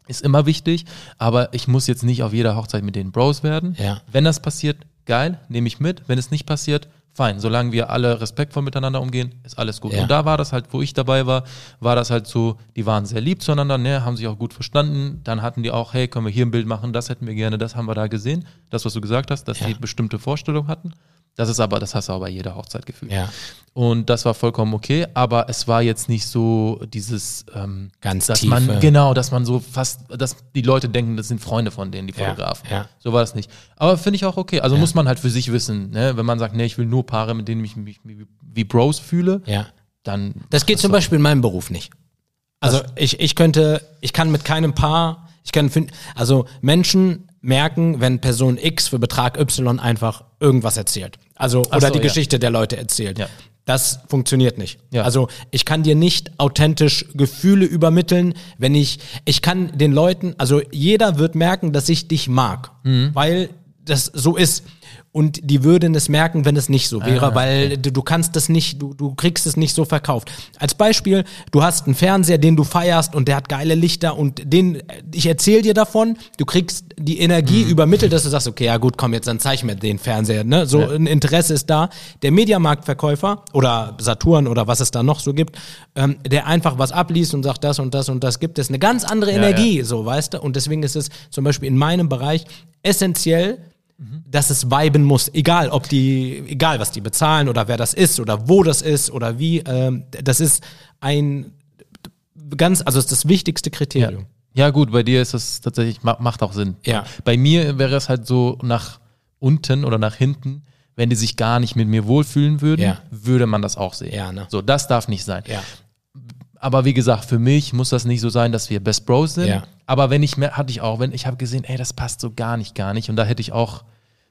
C: ist immer wichtig, aber ich muss jetzt nicht auf jeder Hochzeit mit den Bros werden. Wenn das passiert, geil, nehme ich mit. Wenn es nicht passiert, fein. Solange wir alle respektvoll miteinander umgehen, ist alles gut.
B: Ja.
C: Und da war das halt, wo ich dabei war, war das halt so, die waren sehr lieb zueinander, ne, haben sich auch gut verstanden. Dann hatten die auch, hey, können wir hier ein Bild machen, das hätten wir gerne, das haben wir da gesehen. Das, was du gesagt hast, dass
B: Ja.
C: die bestimmte Vorstellung hatten. Das ist aber, das hast du auch bei jeder Hochzeit gefühlt.
B: Ja.
C: Und das war vollkommen okay, aber es war jetzt nicht so dieses ähm,
B: Ganz
C: dass
B: tiefe.
C: man genau, dass man so fast, dass die Leute denken, das sind Freunde von denen, die
B: Ja,
C: Fotografen.
B: ja.
C: So war das nicht. Aber finde ich auch okay. Also muss man halt für sich wissen, ne? wenn man sagt, nee, ich will nur Paare, mit denen ich mich wie, Bros fühle,
B: Ja.
C: dann
B: Das geht zum Beispiel in meinem Beruf nicht. Also ich, ich könnte, ich kann mit keinem Paar, ich kann finden, also Menschen merken, wenn Person X für Betrag Y einfach irgendwas erzählt. Also oder
C: so,
B: die
C: ja.
B: Geschichte der Leute erzählt.
C: Ja.
B: Das funktioniert nicht.
C: Ja.
B: Also ich kann dir nicht authentisch Gefühle übermitteln, wenn ich, ich kann den Leuten, also jeder wird merken, dass ich dich mag,
C: Mhm.
B: weil das so ist. Und die würden es merken, wenn es nicht so wäre,
C: Ah,
B: weil du, du kannst es nicht, du, du kriegst es nicht so verkauft. Als Beispiel, du hast einen Fernseher, den du feierst und der hat geile Lichter und den, ich erzähl dir davon, du kriegst die Energie
C: Mhm.
B: übermittelt, dass du sagst, okay, ja gut, komm, jetzt dann zeig mir den Fernseher, ne? So ein Interesse ist da. Der Mediamarktverkäufer oder Saturn oder was es da noch so gibt, ähm, der einfach was abliest und sagt, das und das und das gibt es, eine ganz andere Energie, so, weißt du? Und deswegen ist es zum Beispiel in meinem Bereich essentiell, dass es viben muss, egal ob die, egal was die bezahlen oder wer das ist oder wo das ist oder wie, ähm, das ist ein ganz, also ist das wichtigste Kriterium.
C: Ja, gut, bei dir ist das tatsächlich, ma- macht auch Sinn.
B: Ja.
C: Bei mir wäre es halt so nach unten oder nach hinten, wenn die sich gar nicht mit mir wohlfühlen würden,
B: Ja.
C: würde man das auch sehen.
B: Ja, ne?
C: So, das darf nicht sein.
B: Ja.
C: Aber wie gesagt, für mich muss das nicht so sein, dass wir Best Bros sind.
B: Ja.
C: Aber wenn ich mehr, hatte ich auch, wenn ich habe gesehen, ey, das passt so gar nicht, gar nicht. Und da hätte ich auch,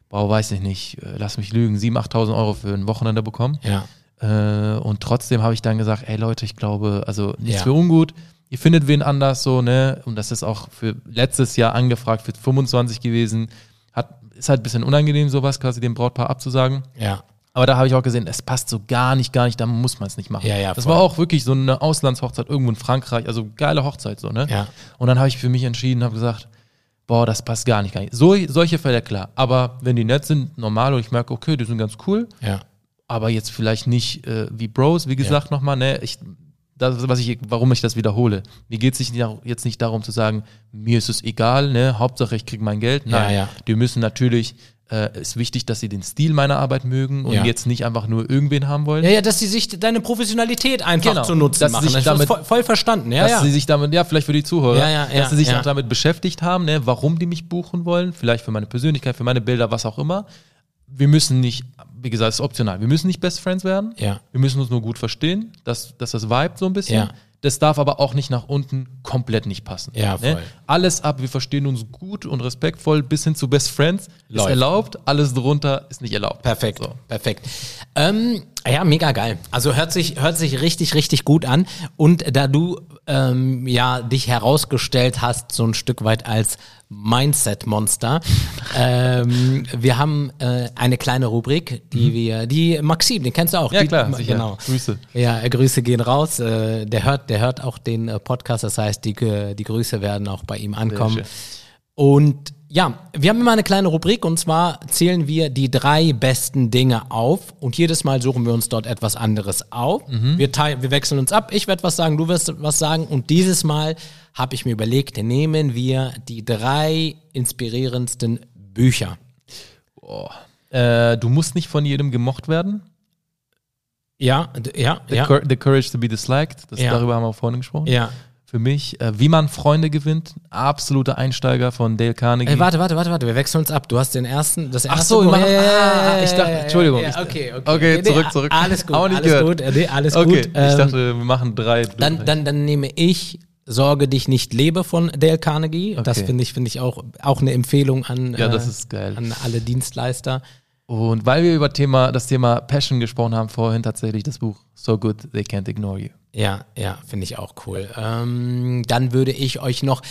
C: boah, weiß ich nicht, äh, lass mich lügen, 7.000, 8.000 Euro für ein Wochenende bekommen.
B: Ja.
C: Äh, und trotzdem habe ich dann gesagt, ey Leute, ich glaube, also nichts
B: Ja.
C: für ungut. Ihr findet wen anders so, ne? Und das ist auch für letztes Jahr angefragt, für 25 gewesen. Hat, ist halt ein bisschen unangenehm, sowas quasi dem Brautpaar abzusagen.
B: Ja.
C: Aber da habe ich auch gesehen, es passt so gar nicht, gar nicht, da muss man es nicht machen.
B: Ja, ja,
C: das
B: voll.
C: war auch wirklich so eine Auslandshochzeit irgendwo in Frankreich, also geile Hochzeit so, ne?
B: Ja.
C: Und dann habe ich für mich entschieden, habe gesagt, boah, das passt gar nicht, gar nicht. So, solche Fälle, klar. Aber wenn die nett sind, normal und ich merke, okay, die sind ganz cool,
B: Ja.
C: aber jetzt vielleicht nicht äh, wie Bros, wie gesagt nochmal, ne? Ich, das, was ich, warum ich das wiederhole. Mir geht es jetzt nicht darum zu sagen, mir ist es egal, ne? Hauptsache ich kriege mein Geld. Nein,
B: Ja, ja.
C: die müssen natürlich, äh, ist wichtig, dass sie den Stil meiner Arbeit mögen und
B: Ja.
C: jetzt nicht einfach nur irgendwen haben wollen.
B: Ja, ja, dass sie sich deine Professionalität einfach
C: Genau.
B: zunutze
C: Dass sie
B: machen.
C: sich
B: Das ist
C: damit-
B: voll, voll verstanden. Ja,
C: dass
B: ja.
C: sie sich damit, ja, vielleicht für die Zuhörer,
B: Ja, ja, ja,
C: dass sie sich auch damit beschäftigt haben, ne, warum die mich buchen wollen, vielleicht für meine Persönlichkeit, für meine Bilder, was auch immer. Wir müssen nicht, wie gesagt, es ist optional, wir müssen nicht Best Friends werden.
B: Ja.
C: Wir müssen uns nur gut verstehen, dass, dass das vibet so ein bisschen.
B: Ja.
C: Das darf aber auch nicht nach unten komplett nicht passen.
B: Ja,
C: ne?
B: voll.
C: Alles ab, wir verstehen uns gut und respektvoll bis hin zu Best Friends
B: Läuft.
C: ist erlaubt, alles drunter ist nicht erlaubt.
B: Perfekt,
C: So.
B: perfekt. Ähm, ja, mega geil. Also hört sich, hört sich richtig, richtig gut an. Und da du ähm, ja dich herausgestellt hast, so ein Stück weit als Mindset-Monster, ähm, wir haben äh, eine kleine Rubrik, die wir, die Maxim, den kennst du auch.
C: Mhm. Ja,
B: die,
C: klar, sicher.
B: Genau.
C: Grüße.
B: Ja, äh, Grüße gehen raus. Äh, der hört, der hört auch den äh, Podcast, das heißt, die, die Grüße werden auch bei ihm ankommen. Und ja, wir haben immer eine kleine Rubrik und zwar zählen wir die drei besten Dinge auf und jedes Mal suchen wir uns dort etwas anderes auf.
C: Mhm.
B: Wir, teilen, wir wechseln uns ab, ich werde was sagen, du wirst was sagen und dieses Mal habe ich mir überlegt, nehmen wir die drei inspirierendsten Bücher.
C: Äh, du musst nicht von jedem gemocht werden.
B: Ja, ja,
C: The,
B: ja,
C: the Courage to be Disliked, das,
B: Ja.
C: darüber haben wir vorhin gesprochen.
B: ja.
C: Für mich, äh, wie man Freunde gewinnt, absoluter Einsteiger von Dale Carnegie.
B: Ey, warte, warte, warte, warte, wir wechseln uns ab. Du hast den ersten, das erste
C: Ach so,
B: Buch- Ja, ja, ja,
C: ah,
B: ja,
C: ich dachte, Entschuldigung.
B: Ja,
C: ich-
B: okay, okay.
C: Okay, zurück,
B: nee,
C: zurück.
B: Alles gut, alles
C: gehört.
B: gut, äh, nee, alles
C: okay,
B: gut.
C: ich
B: Ähm,
C: dachte, wir machen drei.
B: Dann, dann, dann nehme ich Sorge dich nicht lebe von Dale Carnegie. Das
C: Okay.
B: finde ich, finde ich auch, auch eine Empfehlung an,
C: Ja, das
B: äh,
C: ist geil.
B: an alle Dienstleister.
C: Und weil wir über Thema, das Thema Passion gesprochen haben, vorhin tatsächlich das Buch So Good They Can't Ignore You.
B: Ja, ja, finde ich auch cool. Ähm, dann würde ich euch noch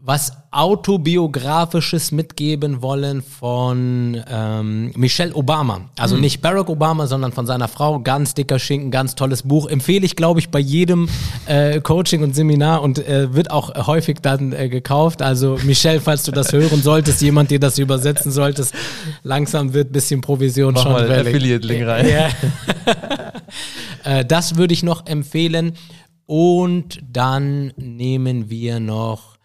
B: was autobiografisches mitgeben wollen von ähm, Michelle Obama. Also nicht Barack Obama, sondern von seiner Frau. Ganz dicker Schinken, ganz tolles Buch. Empfehle ich, glaube ich, bei jedem äh, Coaching und Seminar und äh, wird auch häufig dann äh, gekauft. Also Michelle, falls du das hören solltest, jemand dir das übersetzen solltest, langsam wird bisschen Provision
C: Mach
B: schon
C: mal. Affiliate-Link rein.
B: Ja. Äh, das würde ich noch empfehlen. Und dann nehmen wir noch,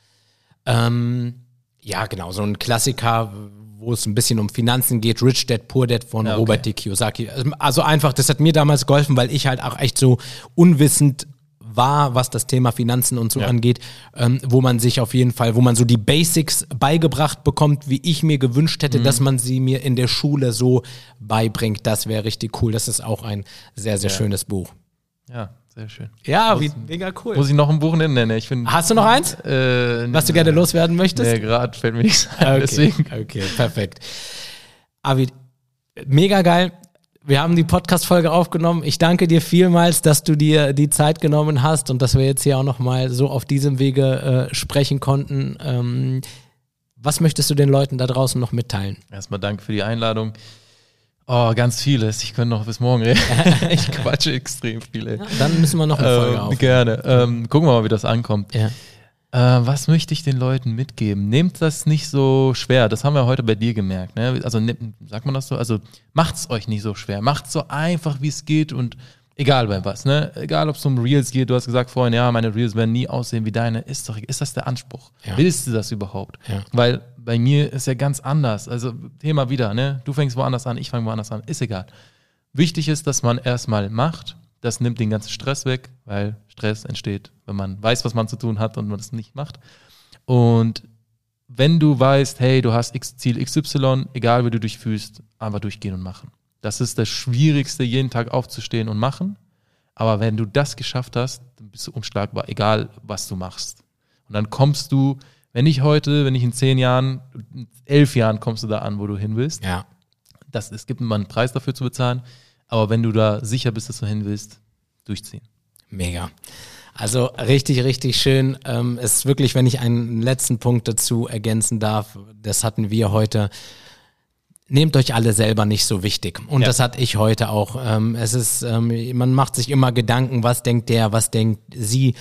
B: ähm, ja genau, so ein Klassiker, wo es ein bisschen um Finanzen geht, Rich Dad, Poor Dad von
C: Ja, okay.
B: Robert D. Kiyosaki. Also einfach, das hat mir damals geholfen, weil ich halt auch echt so unwissend war, was das Thema Finanzen und so
C: Ja.
B: angeht, ähm, wo man sich auf jeden Fall, wo man so die Basics beigebracht bekommt, wie ich mir gewünscht hätte,
C: Mhm.
B: dass man sie mir in der Schule so beibringt. Das wäre richtig cool. Das ist auch ein sehr, sehr
C: Ja.
B: schönes Buch.
C: Ja, sehr schön.
B: Ja, mega cool.
C: Muss ich noch ein Buch nennen? Ich finde.
B: Hast du noch eins,
C: Äh,
B: was du gerne loswerden möchtest?
C: Nee, gerade fällt mir nichts ein.
B: Okay,
C: Deswegen.
B: okay, perfekt. Avid, mega geil. Wir haben die Podcast-Folge aufgenommen. Ich danke dir vielmals, dass du dir die Zeit genommen hast und dass wir jetzt hier auch nochmal so auf diesem Wege äh, sprechen konnten. Ähm, was möchtest du den Leuten da draußen noch mitteilen?
C: Erstmal danke für die Einladung. Oh, ganz vieles. Ich könnte noch bis morgen reden. ich quatsche extrem viel, ey.
B: Dann müssen wir noch eine Folge
C: Ähm,
B: auf.
C: gerne. Ähm, gucken wir mal, wie das ankommt.
B: Ja.
C: Äh, was möchte ich den Leuten mitgeben? Nehmt das nicht so schwer. Das haben wir heute bei dir gemerkt. Ne? Also nehmt- sagt man das so? Also macht's euch nicht so schwer. Macht's so einfach, wie es geht und egal bei was. Ne? Egal, ob es um Reels geht. Du hast gesagt vorhin, ja, meine Reels werden nie aussehen wie deine. Ist doch, ist das der Anspruch?
B: Ja.
C: Willst du das überhaupt?
B: Ja.
C: Weil bei mir ist ja ganz anders. Also Thema wieder. Ne? Du fängst woanders an, ich fange woanders an. Ist egal. Wichtig ist, dass man erstmal macht. Das nimmt den ganzen Stress weg, weil Stress entsteht, wenn man weiß, was man zu tun hat und man es nicht macht. Und wenn du weißt, hey, du hast X Ziel XY, egal wie du dich fühlst, einfach durchgehen und machen. Das ist das Schwierigste, jeden Tag aufzustehen und machen. Aber wenn du das geschafft hast, dann bist du unschlagbar, egal was du machst. Und dann kommst du, wenn nicht heute, wenn nicht in zehn Jahren, in elf Jahren kommst du da an, wo du hin willst
B: ja.
C: das, es gibt immer einen Preis dafür zu bezahlen, aber wenn du da sicher bist, dass du hin willst, durchziehen.
B: Mega. Also richtig, richtig schön. Ähm, es ist wirklich, wenn ich einen letzten Punkt dazu ergänzen darf, das hatten wir heute. Nehmt euch alle selber nicht so wichtig. Und
C: Ja.
B: das hatte ich heute auch. Ähm, es ist, ähm, man macht sich immer Gedanken, was denkt der, was denkt sie.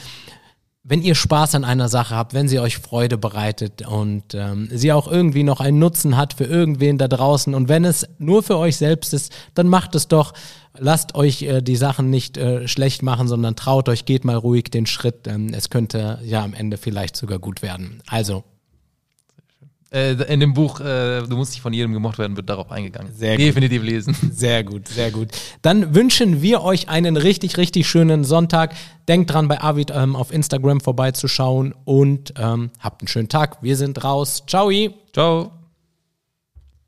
B: Wenn ihr Spaß an einer Sache habt, wenn sie euch Freude bereitet und ähm, sie auch irgendwie noch einen Nutzen hat für irgendwen da draußen und wenn es nur für euch selbst ist, dann macht es doch. Lasst euch äh, die Sachen nicht äh, schlecht machen, sondern traut euch, geht mal ruhig den Schritt. Es könnte ja am Ende vielleicht sogar gut werden. Also,
C: in dem Buch, äh, du musst nicht von jedem gemocht werden, wird darauf eingegangen.
B: Sehr gut.
C: Definitiv lesen.
B: Sehr gut, sehr gut. Dann wünschen wir euch einen richtig, richtig schönen Sonntag. Denkt dran, bei Avid ähm, auf Instagram vorbeizuschauen und ähm, habt einen schönen Tag. Wir sind raus. Ciao.
C: Ciao.